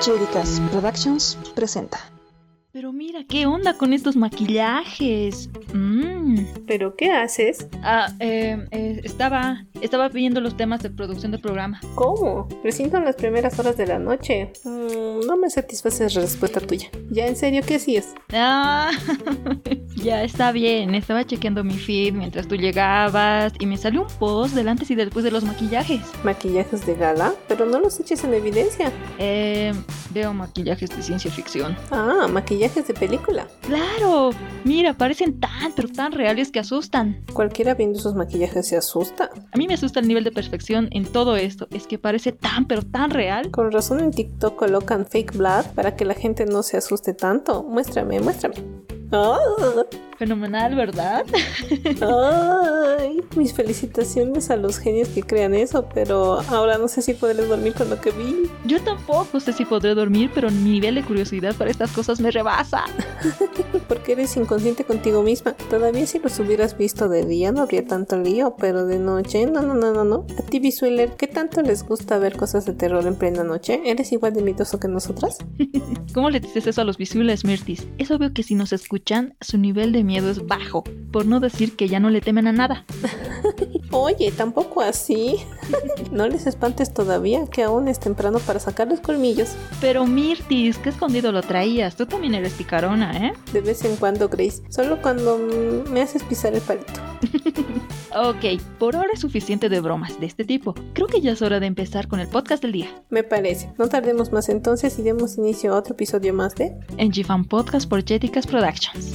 Chéricas Productions presenta. Pero mira, ¿qué onda con estos maquillajes? Mmm. ¿Pero qué haces? Ah, eh, eh, estaba, estaba viendo los temas de producción del programa. ¿Cómo? Recién son las primeras horas de la noche. Mm, no me satisface la respuesta tuya. ¿Ya en serio qué hacías? Ah, ya está bien. Estaba chequeando mi feed mientras tú llegabas y me salió un post del antes y después de los maquillajes. ¿Maquillajes de gala? Pero no los eches en evidencia. Eh, veo maquillajes de ciencia ficción. Ah, maquillajes de película. Claro, mira, parecen tan, pero tan reales que asustan. Cualquiera viendo esos maquillajes se asusta. A mí me asusta el nivel de perfección en todo esto. Es que parece tan, pero tan real. Con razón en TikTok colocan fake blood para que la gente no se asuste tanto. Muéstrame, muéstrame. ¡Ah! Fenomenal, ¿verdad? Ay, mis felicitaciones a los genios que crean eso, pero ahora no sé si podré dormir con lo que vi. Yo tampoco sé si podré dormir, pero mi nivel de curiosidad para estas cosas me rebasa. Porque eres inconsciente contigo misma. Todavía si los hubieras visto de día no habría tanto lío, pero de noche, no, no, no, no, no. A ti, Visueler, ¿qué tanto les gusta ver cosas de terror en plena noche? ¿Eres igual de miedoso que nosotras? ¿Cómo le dices eso a los visuales, Mirtis? Es obvio que si nos escuchan, su nivel de miedo es bajo, por no decir que ya no le temen a nada. Oye, tampoco así. no les espantes todavía, que aún es temprano para sacar los colmillos. Pero Mirtis, qué escondido lo traías. Tú también eres picarona, ¿eh? De vez en cuando, Grace. Solo cuando me haces pisar el palito. ok, por ahora es suficiente de bromas de este tipo. Creo que ya es hora de empezar con el podcast del día. Me parece. No tardemos más entonces y demos inicio a otro episodio más de En Podcast por Jeticas Productions.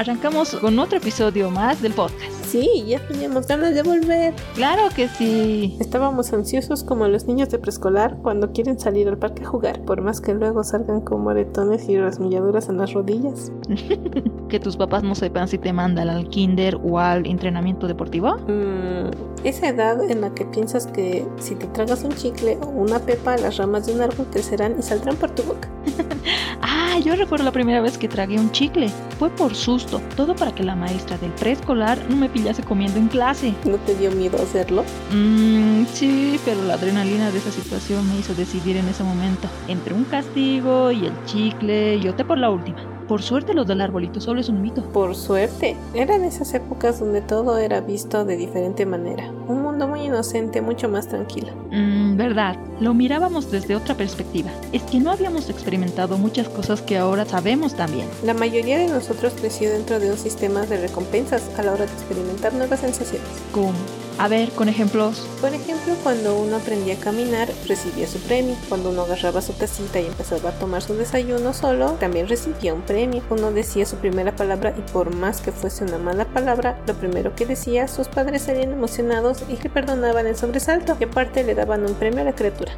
Arrancamos con otro episodio más del podcast. Sí, ya teníamos ganas de volver. Claro que sí. Estábamos ansiosos como los niños de preescolar cuando quieren salir al parque a jugar, por más que luego salgan con moretones y rasmilladuras en las rodillas. que tus papás no sepan si te mandan al kinder o al entrenamiento deportivo. Mm, esa edad en la que piensas que si te tragas un chicle o una pepa, las ramas de un árbol crecerán y saldrán por tu boca. ah, yo recuerdo la primera vez que tragué un chicle. Fue por susto, todo para que la maestra del preescolar no me pillase comiendo en clase. ¿No te dio miedo hacerlo? Mmm, sí, pero la adrenalina de esa situación me hizo decidir en ese momento entre un castigo y el chicle y opté por la última. Por suerte lo del arbolito solo es un mito. Por suerte. Eran esas épocas donde todo era visto de diferente manera. Un muy inocente, mucho más tranquilo. Mmm, verdad. Lo mirábamos desde otra perspectiva. Es que no habíamos experimentado muchas cosas que ahora sabemos también. La mayoría de nosotros creció dentro de un sistema de recompensas a la hora de experimentar nuevas sensaciones. ¿Cómo? A ver, con ejemplos. Por ejemplo, cuando uno aprendía a caminar, recibía su premio. Cuando uno agarraba su casita y empezaba a tomar su desayuno solo, también recibía un premio. Uno decía su primera palabra y por más que fuese una mala palabra, lo primero que decía, sus padres salían emocionados y le perdonaban el sobresalto. Y aparte le daban un premio a la criatura.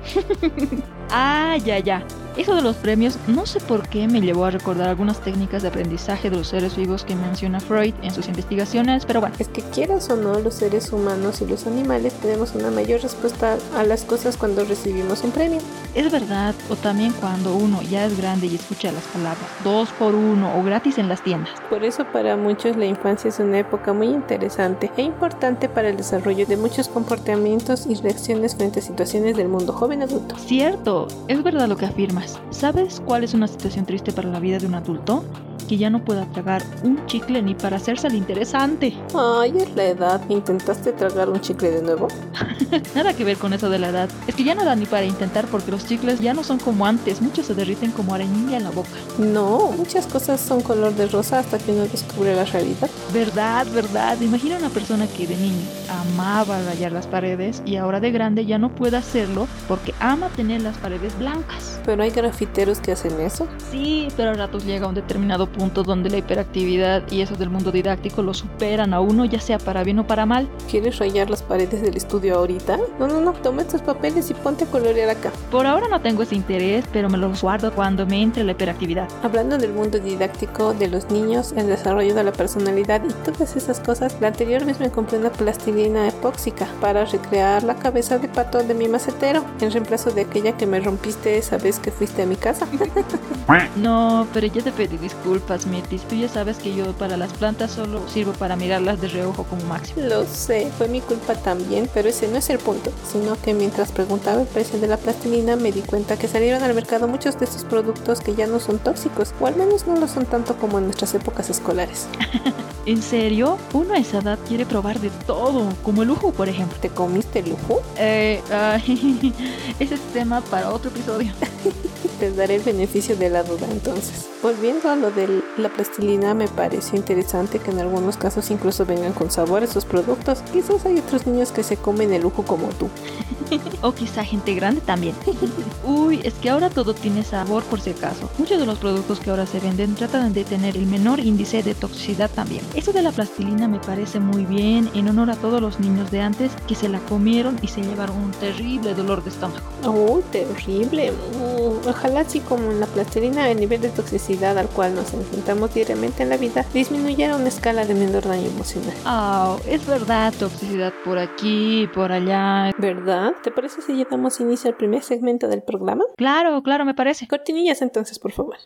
ah, ya, ya. Eso de los premios, no sé por qué me llevó a recordar algunas técnicas de aprendizaje de los seres vivos que menciona Freud en sus investigaciones, pero bueno. Es que quieras o no, los seres humanos y los animales tenemos una mayor respuesta a las cosas cuando recibimos un premio. Es verdad, o también cuando uno ya es grande y escucha las palabras dos por uno o gratis en las tiendas. Por eso para muchos la infancia es una época muy interesante e importante para el desarrollo de muchos comportamientos y reacciones frente a situaciones del mundo joven adulto. Cierto, es verdad lo que ¿Sabes cuál es una situación triste para la vida de un adulto? Que ya no pueda tragar un chicle ni para hacerse el interesante. Ay, es la edad. ¿Intentaste tragar un chicle de nuevo? nada que ver con eso de la edad. Es que ya no da ni para intentar porque los chicles ya no son como antes. Muchos se derriten como arenilla en la boca. No, muchas cosas son color de rosa hasta que uno descubre la realidad. Verdad, verdad. Imagina una persona que de niño amaba rayar las paredes y ahora de grande ya no puede hacerlo porque ama tener las paredes blancas. Pero hay grafiteros que hacen eso. Sí, pero a ratos llega un determinado punto donde la hiperactividad y eso del mundo didáctico lo superan a uno, ya sea para bien o para mal. ¿Quieres rayar las paredes del estudio ahorita? No, no, no, toma estos papeles y ponte a colorear acá. Por ahora no tengo ese interés, pero me los guardo cuando me entre la hiperactividad. Hablando del mundo didáctico de los niños, el desarrollo de la personalidad y todas esas cosas, la anterior vez me compré una plastilina epóxica para recrear la cabeza de pato de mi macetero, en reemplazo de aquella que me rompiste esa vez que fuiste a mi casa. no, pero ya te pedí disculpas disculpas. Tú ya sabes que yo para las plantas solo sirvo para mirarlas de reojo como máximo. Lo sé, fue mi culpa también, pero ese no es el punto, sino que mientras preguntaba el precio de la plastilina me di cuenta que salieron al mercado muchos de estos productos que ya no son tóxicos, o al menos no lo son tanto como en nuestras épocas escolares. ¿En serio? Uno a esa edad quiere probar de todo, como el lujo, por ejemplo. ¿Te comiste el lujo? Eh, ay, ese es tema para otro episodio. Te daré el beneficio de la duda entonces. Volviendo a lo de la plastilina, me pareció interesante que en algunos casos incluso vengan con sabor esos productos. Quizás hay otros niños que se comen el lujo como tú. o quizá gente grande también. Uy, es que ahora todo tiene sabor por si acaso. Muchos de los productos que ahora se venden tratan de tener el menor índice de toxicidad también. Eso de la plastilina me parece muy bien en honor a todos los niños de antes que se la comieron y se llevaron un terrible dolor de estómago. Oh, terrible. Mm, ojalá así como en la plastilina el nivel de toxicidad al cual nos enfrentamos diariamente en la vida disminuyera una escala de menor daño emocional. Oh, es verdad, toxicidad por aquí, por allá. ¿Verdad? ¿Te parece si llevamos inicio al primer segmento del programa? Claro, claro, me parece. Cortinillas entonces, por favor.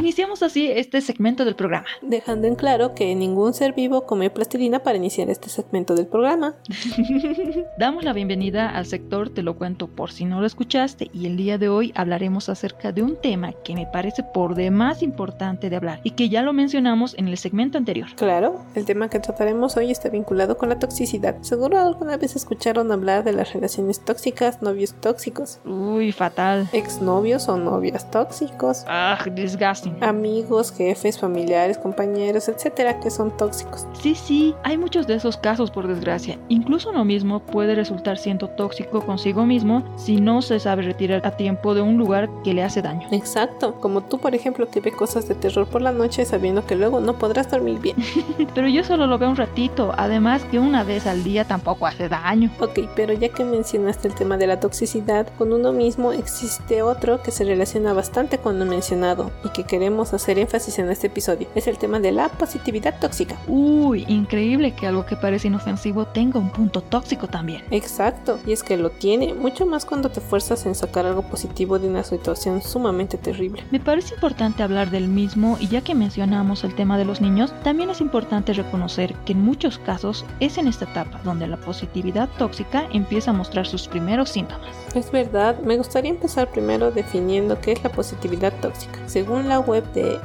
Iniciamos así este segmento del programa. Dejando en claro que ningún ser vivo come plastilina para iniciar este segmento del programa. Damos la bienvenida al sector Te lo cuento por si no lo escuchaste y el día de hoy hablaremos acerca de un tema que me parece por demás importante de hablar y que ya lo mencionamos en el segmento anterior. Claro, el tema que trataremos hoy está vinculado con la toxicidad. Seguro alguna vez escucharon hablar de las relaciones tóxicas, novios tóxicos. Uy, fatal. Exnovios o novias tóxicos. Ah, disgusting. Amigos, jefes, familiares, compañeros, etcétera, que son tóxicos. Sí, sí, hay muchos de esos casos por desgracia. Incluso uno mismo puede resultar siendo tóxico consigo mismo si no se sabe retirar a tiempo de un lugar que le hace daño. Exacto, como tú por ejemplo que ve cosas de terror por la noche sabiendo que luego no podrás dormir bien. pero yo solo lo veo un ratito, además que una vez al día tampoco hace daño. Ok, pero ya que mencionaste el tema de la toxicidad, con uno mismo existe otro que se relaciona bastante con lo mencionado y que queremos hacer énfasis en este episodio. Es el tema de la positividad tóxica. Uy, increíble que algo que parece inofensivo tenga un punto tóxico también. Exacto, y es que lo tiene, mucho más cuando te fuerzas en sacar algo positivo de una situación sumamente terrible. Me parece importante hablar del mismo y ya que mencionamos el tema de los niños, también es importante reconocer que en muchos casos es en esta etapa donde la positividad tóxica empieza a mostrar sus primeros síntomas. Es verdad, me gustaría empezar primero definiendo qué es la positividad tóxica. Según la web de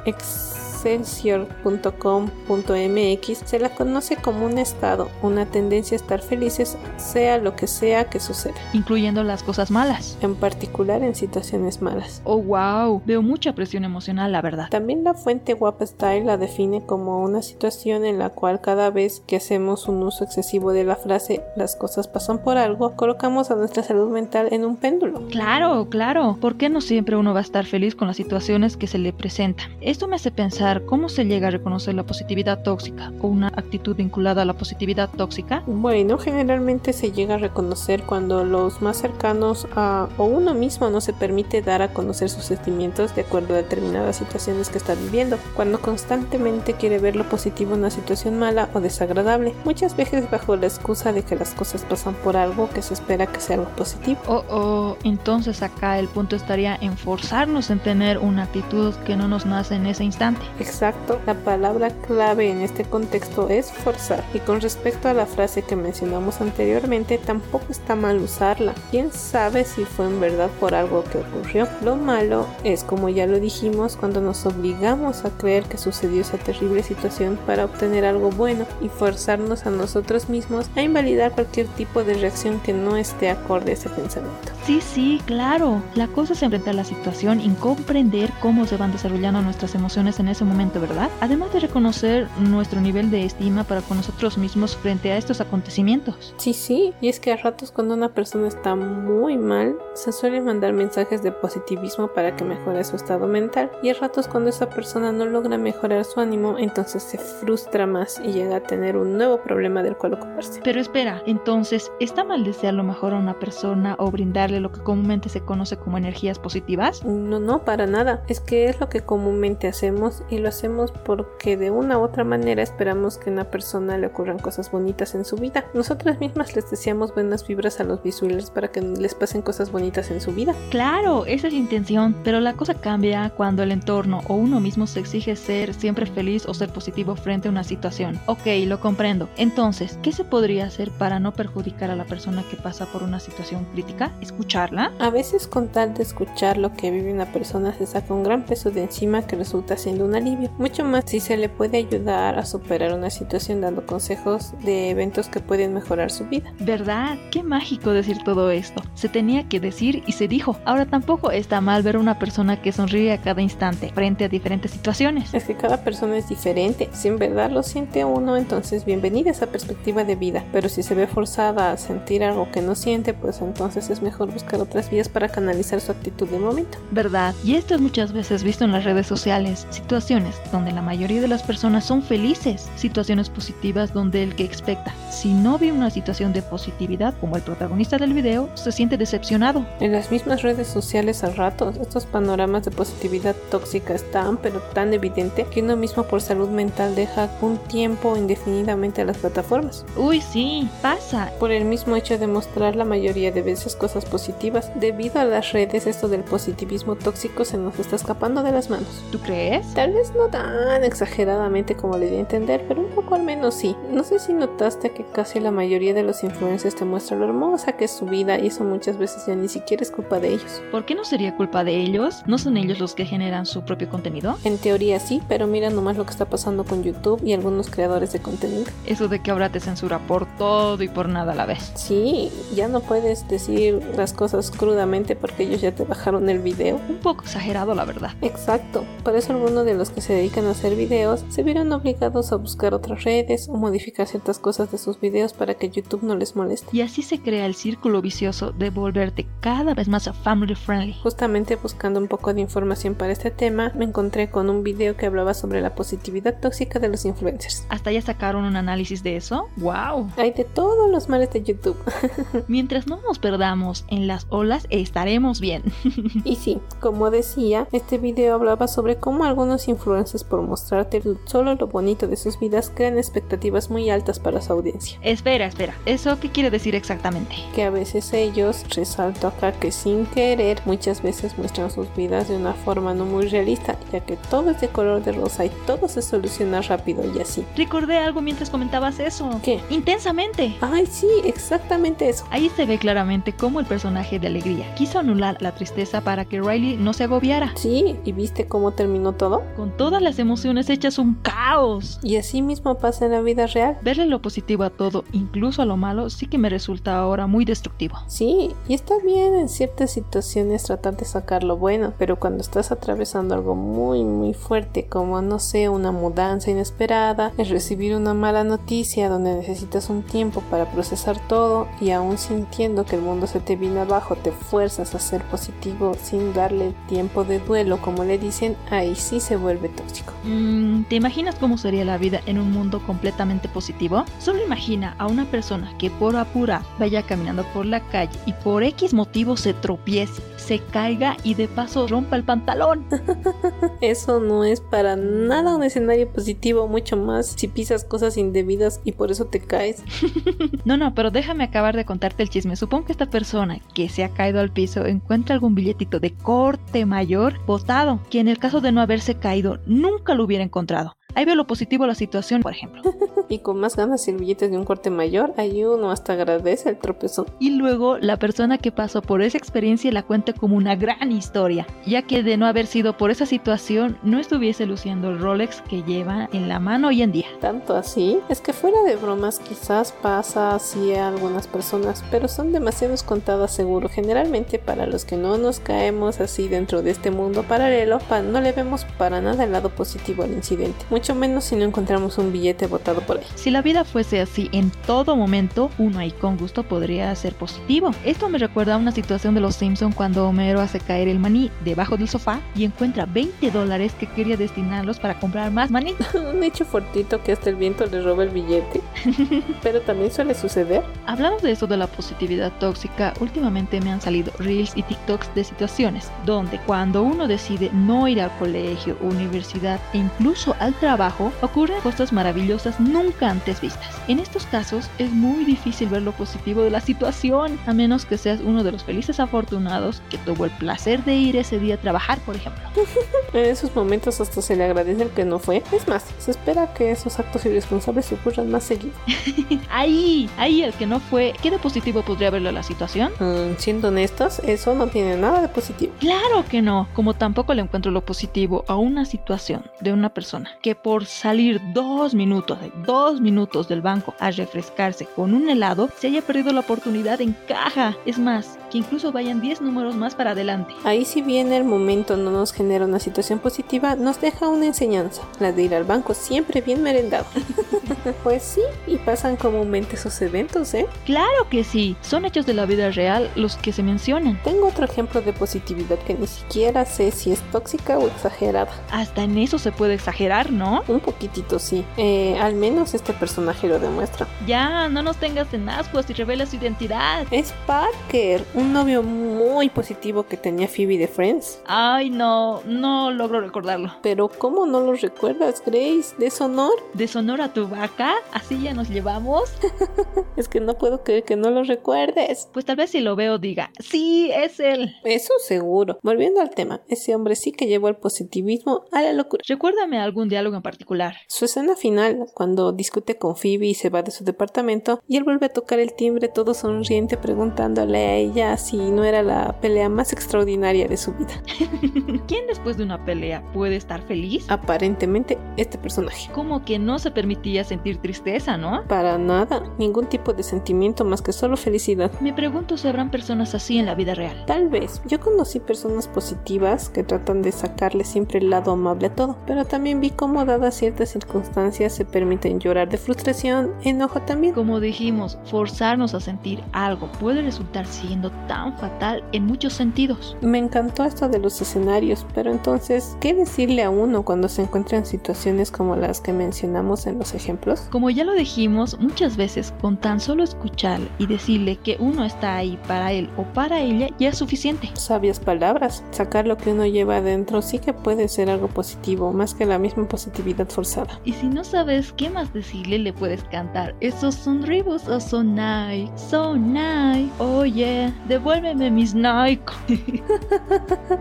excelsior.com.mx se la conoce como un estado, una tendencia a estar felices, sea lo que sea que suceda. Incluyendo las cosas malas. En particular en situaciones malas. Oh, wow, veo mucha presión emocional, la verdad. También la fuente Guapa Style la define como una situación en la cual cada vez que hacemos un uso excesivo de la frase las cosas pasan por algo, colocamos a nuestra salud mental en un péndulo. Claro, claro. ¿Por qué no siempre uno va a estar feliz con las situaciones que se le presentan? Esto me hace pensar cómo se llega a reconocer la positividad tóxica o una actitud vinculada a la positividad tóxica. Bueno, generalmente se llega a reconocer cuando los más cercanos a o uno mismo no se permite dar a conocer sus sentimientos de acuerdo a determinadas situaciones que está viviendo, cuando constantemente quiere ver lo positivo en una situación mala o desagradable, muchas veces bajo la excusa de que las cosas pasan por algo que se espera que sea algo positivo. Oh, oh, entonces acá el punto estaría en forzarnos en tener una actitud que no nos nace en ese instante. Exacto, la palabra clave en este contexto es forzar. Y con respecto a la frase que mencionamos anteriormente, tampoco está mal usarla. Quién sabe si fue en verdad por algo que ocurrió. Lo malo es, como ya lo dijimos, cuando nos obligamos a creer que sucedió esa terrible situación para obtener algo bueno y forzarnos a nosotros mismos a invalidar cualquier tipo de reacción que no esté acorde a ese pensamiento. Sí, sí, claro. La cosa es enfrentar la situación y comprender cómo se van desarrollando nuestras emociones en ese momento, ¿verdad? Además de reconocer nuestro nivel de estima para con nosotros mismos frente a estos acontecimientos. Sí, sí, y es que a ratos cuando una persona está muy mal, se suelen mandar mensajes de positivismo para que mejore su estado mental, y a ratos cuando esa persona no logra mejorar su ánimo, entonces se frustra más y llega a tener un nuevo problema del cual ocuparse. Pero espera, entonces, ¿está mal desear lo mejor a una persona o brindarle lo que comúnmente se conoce como energías positivas? No, no, para nada. Es que es lo que comúnmente hacemos y y lo hacemos porque de una u otra manera esperamos que a una persona le ocurran cosas bonitas en su vida. Nosotras mismas les deseamos buenas vibras a los visuales para que les pasen cosas bonitas en su vida. Claro, esa es la intención, pero la cosa cambia cuando el entorno o uno mismo se exige ser siempre feliz o ser positivo frente a una situación. Ok, lo comprendo. Entonces, ¿qué se podría hacer para no perjudicar a la persona que pasa por una situación crítica? ¿Escucharla? A veces con tal de escuchar lo que vive una persona se saca un gran peso de encima que resulta siendo un alivio. Mucho más si se le puede ayudar a superar una situación dando consejos de eventos que pueden mejorar su vida. ¿Verdad? Qué mágico decir todo esto. Se tenía que decir y se dijo. Ahora tampoco está mal ver a una persona que sonríe a cada instante frente a diferentes situaciones. Es que cada persona es diferente. Si en verdad lo siente uno, entonces bienvenida a esa perspectiva de vida. Pero si se ve forzada a sentir algo que no siente, pues entonces es mejor buscar otras vías para canalizar su actitud de momento. ¿Verdad? Y esto es muchas veces visto en las redes sociales. Situaciones donde la mayoría de las personas son felices. Situaciones positivas donde el que expecta, si no ve una situación de positividad como el protagonista del video, se siente decepcionado. En las mismas redes sociales al rato, estos panoramas de positividad tóxica están pero tan evidente que uno mismo por salud mental deja un tiempo indefinidamente a las plataformas. Uy, sí, pasa. Por el mismo hecho de mostrar la mayoría de veces cosas positivas, debido a las redes esto del positivismo tóxico se nos está escapando de las manos. ¿Tú crees? Tal vez no tan exageradamente como le di a entender, pero un poco al menos sí. No sé si notaste que casi la mayoría de los influencers te muestran lo hermosa que es su vida y eso muchas veces ya ni siquiera es culpa de ellos. ¿Por qué no sería culpa de ellos? ¿No son ellos los que generan su propio contenido? En teoría sí, pero mira nomás lo que está pasando con YouTube y algunos creadores de contenido. Eso de que ahora te censura por todo y por nada a la vez. Sí, ya no puedes decir las cosas crudamente porque ellos ya te bajaron el video. Un poco exagerado, la verdad. Exacto, por eso algunos de los que se dedican a hacer videos se vieron obligados a buscar otras redes o modificar ciertas cosas de sus videos para que YouTube no les moleste. Y así se crea el círculo vicioso de volverte cada vez más family friendly. Justamente buscando un poco de información para este tema, me encontré con un video que hablaba sobre la positividad tóxica de los influencers. ¿Hasta ya sacaron un análisis de eso? ¡Wow! Hay de todos los males de YouTube. Mientras no nos perdamos en las olas, estaremos bien. y sí, como decía, este video hablaba sobre cómo algunos influencers por mostrarte solo lo bonito de sus vidas crean expectativas muy altas para su audiencia. Espera, espera, ¿eso qué quiere decir exactamente? Que a veces ellos, resalto acá que sin querer, muchas veces muestran sus vidas de una forma no muy realista, ya que todo es de color de rosa y todo se soluciona rápido y así. Recordé algo mientras comentabas eso. ¿Qué? Intensamente. Ay, sí, exactamente eso. Ahí se ve claramente cómo el personaje de Alegría quiso anular la tristeza para que Riley no se agobiara. Sí, ¿y viste cómo terminó todo? Con todas las emociones hechas un caos. Y así mismo pasa en la vida real. Verle lo positivo a todo, incluso a lo malo, sí que me resulta ahora muy destructivo. Sí, y está bien en ciertas situaciones tratar de sacar lo bueno, pero cuando estás atravesando algo muy muy fuerte como no sé, una mudanza inesperada, es recibir una mala noticia donde necesitas un tiempo para procesar todo y aún sintiendo que el mundo se te vino abajo, te fuerzas a ser positivo sin darle tiempo de duelo, como le dicen, ahí sí se vuelve tóxico. Mm, ¿Te imaginas cómo sería la vida en un mundo completamente positivo? Solo imagina a una persona que por apura vaya caminando por la calle y por X motivo se tropiece, se caiga y de paso rompa el pantalón. Eso no es para nada un escenario positivo, mucho más si pisas cosas indebidas y por eso te caes. no, no, pero déjame acabar de contarte el chisme. Supongo que esta persona que se ha caído al piso encuentra algún billetito de corte mayor botado, que en el caso de no haberse caído nunca lo hubiera encontrado. Ahí veo lo positivo a la situación, por ejemplo. y con más ganas si el billete es de un corte mayor, ahí uno hasta agradece el tropezón. Y luego la persona que pasó por esa experiencia la cuenta como una gran historia, ya que de no haber sido por esa situación no estuviese luciendo el Rolex que lleva en la mano hoy en día. Tanto así, es que fuera de bromas quizás pasa así a algunas personas, pero son demasiado contadas seguro. Generalmente para los que no nos caemos así dentro de este mundo paralelo, no le vemos para nada el lado positivo al incidente mucho menos si no encontramos un billete botado por ahí. Si la vida fuese así en todo momento, uno ahí con gusto podría ser positivo. Esto me recuerda a una situación de los Simpson cuando Homero hace caer el maní debajo del sofá y encuentra 20 dólares que quería destinarlos para comprar más maní. un hecho fortito que hasta el viento le roba el billete. Pero también suele suceder. Hablando de eso de la positividad tóxica, últimamente me han salido reels y TikToks de situaciones donde cuando uno decide no ir al colegio, universidad e incluso al trabajo, ocurren cosas maravillosas nunca antes vistas. En estos casos es muy difícil ver lo positivo de la situación, a menos que seas uno de los felices afortunados que tuvo el placer de ir ese día a trabajar, por ejemplo. en esos momentos hasta se le agradece el que no fue. Es más, se espera que esos actos irresponsables ocurran más seguido. ahí, ahí el que no fue, ¿qué de positivo podría verlo la situación? Mm, siendo honestos, eso no tiene nada de positivo. Claro que no, como tampoco le encuentro lo positivo a una situación de una persona que por salir dos minutos, dos minutos del banco a refrescarse con un helado, se haya perdido la oportunidad en caja. Es más, que incluso vayan 10 números más para adelante. Ahí si bien el momento no nos genera una situación positiva, nos deja una enseñanza, la de ir al banco siempre bien merendado. pues sí, y pasan comúnmente esos eventos, ¿eh? Claro que sí, son hechos de la vida real los que se mencionan. Tengo otro ejemplo de positividad que ni siquiera sé si es tóxica o exagerada. Hasta en eso se puede exagerar, ¿no? Un poquitito sí, eh, al menos este personaje lo demuestra. Ya, no nos tengas en ascuas y revela su identidad. Es Parker, un novio muy positivo que tenía Phoebe de Friends. Ay, no, no logro recordarlo. Pero ¿cómo no lo recuerdas, Grace? ¿Deshonor? ¿Deshonor a tu vaca? ¿Así ya nos llevamos? es que no puedo creer que no lo recuerdes. Pues tal vez si lo veo diga, sí, es él. Eso seguro. Volviendo al tema, ese hombre sí que llevó el positivismo a la locura. Recuérdame algún diálogo en particular. Su escena final, cuando discute con Phoebe y se va de su departamento, y él vuelve a tocar el timbre todo sonriente preguntándole a ella si no era la pelea más extraordinaria de su vida. ¿Quién después de una pelea puede estar feliz? Aparentemente este personaje. Como que no se permitía sentir tristeza, ¿no? Para nada, ningún tipo de sentimiento más que solo felicidad. Me pregunto si habrán personas así en la vida real. Tal vez. Yo conocí personas positivas que tratan de sacarle siempre el lado amable a todo, pero también vi cómo dadas ciertas circunstancias se permiten llorar de frustración, enojo también. Como dijimos, forzarnos a sentir algo puede resultar siendo tan fatal en muchos sentidos. Me encantó esto de los escenarios, pero entonces, ¿qué decirle a uno cuando se encuentra en situaciones como las que mencionamos en los ejemplos? Como ya lo dijimos, muchas veces con tan solo escuchar y decirle que uno está ahí para él o para ella ya es suficiente. Sabias palabras. Sacar lo que uno lleva adentro sí que puede ser algo positivo, más que la misma positividad forzada. Y si no sabes qué más decirle, le puedes cantar. Esos son ribos o son Nike. So Nike. Oh yeah. Devuélveme mis Nike.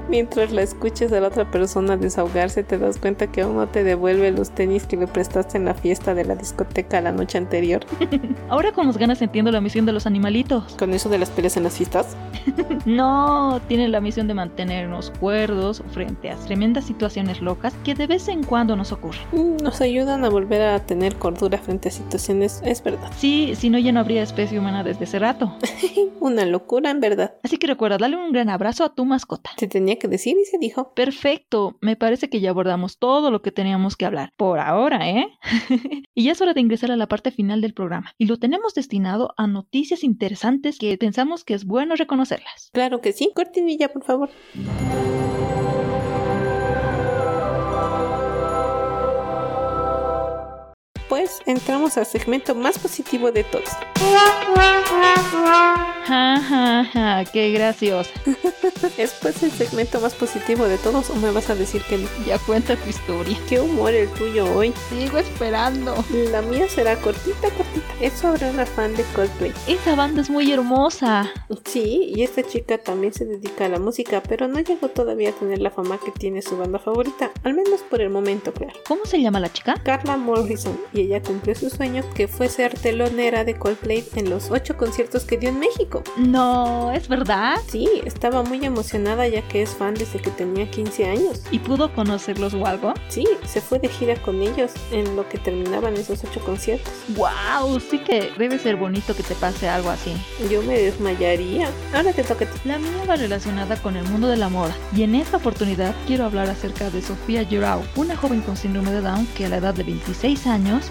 Mientras la escuches a la otra persona desahogarse, te das cuenta que aún no te devuelve los tenis que le prestaste en la fiesta de la discoteca la noche anterior. Ahora con las ganas entiendo la misión de los animalitos. ¿Con eso de las peleas en las fiestas? no, tiene la misión de mantenernos cuerdos frente a tremendas situaciones locas que de vez en cuando nos ocurren. Mm, nos ayudan a volver a tener cordura frente a situaciones, es verdad. Sí, si no ya no habría especie humana desde ese rato. Una locura en verdad. Así que recuerda, dale un gran abrazo a tu mascota. Se tenía que decir y se dijo. Perfecto, me parece que ya abordamos todo lo que teníamos que hablar. Por ahora, ¿eh? y ya es hora de ingresar a la parte final del programa. Y lo tenemos destinado a noticias interesantes que pensamos que es bueno reconocerlas. Claro que sí. Cortinilla, por favor. Entramos al segmento más positivo de todos. Ja, ja, ja, qué graciosa. ¿Es pues el segmento más positivo de todos o me vas a decir que no? Ya cuenta tu historia. Qué humor el tuyo hoy. Sigo esperando. La mía será cortita, cortita. Es sobre una fan de Coldplay. Esa banda es muy hermosa. Sí, y esta chica también se dedica a la música, pero no llegó todavía a tener la fama que tiene su banda favorita, al menos por el momento, claro. ¿Cómo se llama la chica? Carla Morrison, y ella ella cumplió su sueño que fue ser telonera de Coldplay en los ocho conciertos que dio en México. No, ¿es verdad? Sí, estaba muy emocionada ya que es fan desde que tenía 15 años. ¿Y pudo conocerlos o algo? Sí, se fue de gira con ellos en lo que terminaban esos ocho conciertos. ¡Wow! Sí que debe ser bonito que te pase algo así. Yo me desmayaría. Ahora te toca. La mía va relacionada con el mundo de la moda y en esta oportunidad quiero hablar acerca de Sofía Giroux, una joven con síndrome de Down que a la edad de 26 años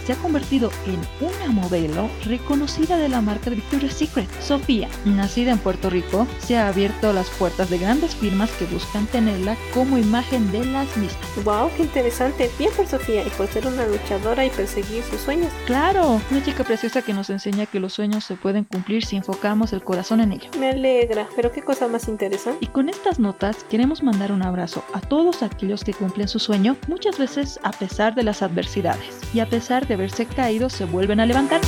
se ha convertido en una modelo reconocida de la marca de Victoria's Secret. Sofía, nacida en Puerto Rico, se ha abierto las puertas de grandes firmas que buscan tenerla como imagen de las mismas. ¡Wow! ¡Qué interesante! Bien por Sofía y por ser una luchadora y perseguir sus sueños. Claro, una chica preciosa que nos enseña que los sueños se pueden cumplir si enfocamos el corazón en ello. Me alegra, pero qué cosa más interesante. Y con estas notas queremos mandar un abrazo a todos aquellos que cumplen su sueño, muchas veces a pesar de las adversidades y a pesar de haberse caído se vuelven a levantar.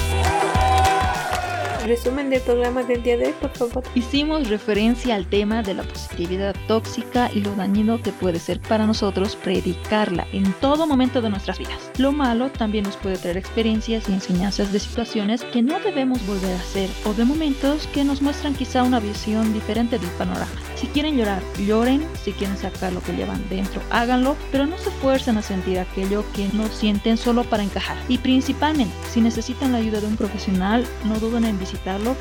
Resumen del programa del día de hoy, por favor. Hicimos referencia al tema de la positividad tóxica y lo dañino que puede ser para nosotros predicarla en todo momento de nuestras vidas. Lo malo también nos puede traer experiencias y enseñanzas de situaciones que no debemos volver a hacer o de momentos que nos muestran quizá una visión diferente del panorama. Si quieren llorar, lloren. Si quieren sacar lo que llevan dentro, háganlo. Pero no se fuercen a sentir aquello que no sienten solo para encajar. Y principalmente, si necesitan la ayuda de un profesional, no duden en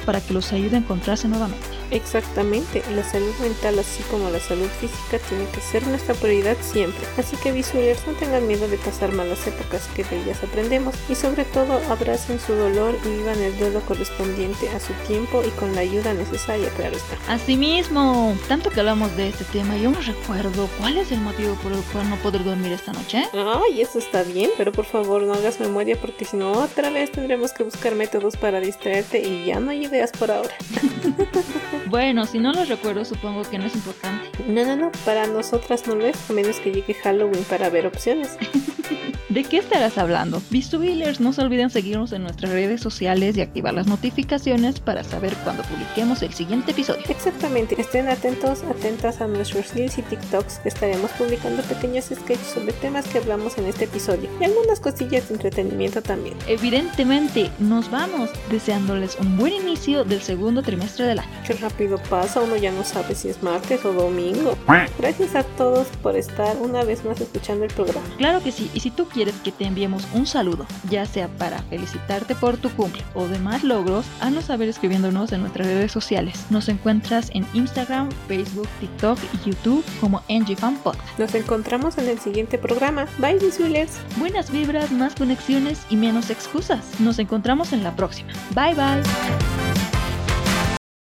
para que los ayude a encontrarse nuevamente. Exactamente, la salud mental así como la salud física tiene que ser nuestra prioridad siempre. Así que visualers no tengan miedo de pasar malas épocas que de ellas aprendemos y sobre todo abracen su dolor y vivan el duelo correspondiente a su tiempo y con la ayuda necesaria, claro está. Asimismo, tanto que hablamos de este tema, yo no recuerdo cuál es el motivo por el cual no poder dormir esta noche. Ay, eso está bien, pero por favor no hagas memoria porque si no otra vez tendremos que buscar métodos para distraerte y ya no hay ideas por ahora. Bueno, si no lo recuerdo, supongo que no es importante. No, no, no, para nosotras no lo es, a menos que llegue Halloween para ver opciones. ¿De qué estarás hablando? Vistubillers, no se olviden seguirnos en nuestras redes sociales y activar las notificaciones para saber cuando publiquemos el siguiente episodio. Exactamente, estén atentos, atentas a nuestros reels y TikToks. Estaremos publicando pequeños sketches sobre temas que hablamos en este episodio y algunas cosillas de entretenimiento también. Evidentemente, nos vamos deseándoles un buen inicio del segundo trimestre del año. Qué rápido pasa, uno ya no sabe si es martes o domingo. Gracias a todos por estar una vez más escuchando el programa. Claro que sí, y si tú quieres que te enviemos un saludo, ya sea para felicitarte por tu cumple o demás logros, haznos saber escribiéndonos en nuestras redes sociales. Nos encuentras en Instagram, Facebook, TikTok y YouTube como NGFan Podcast. Nos encontramos en el siguiente programa. Bye, visualers. Buenas vibras, más conexiones y menos excusas. Nos encontramos en la próxima. Bye bye.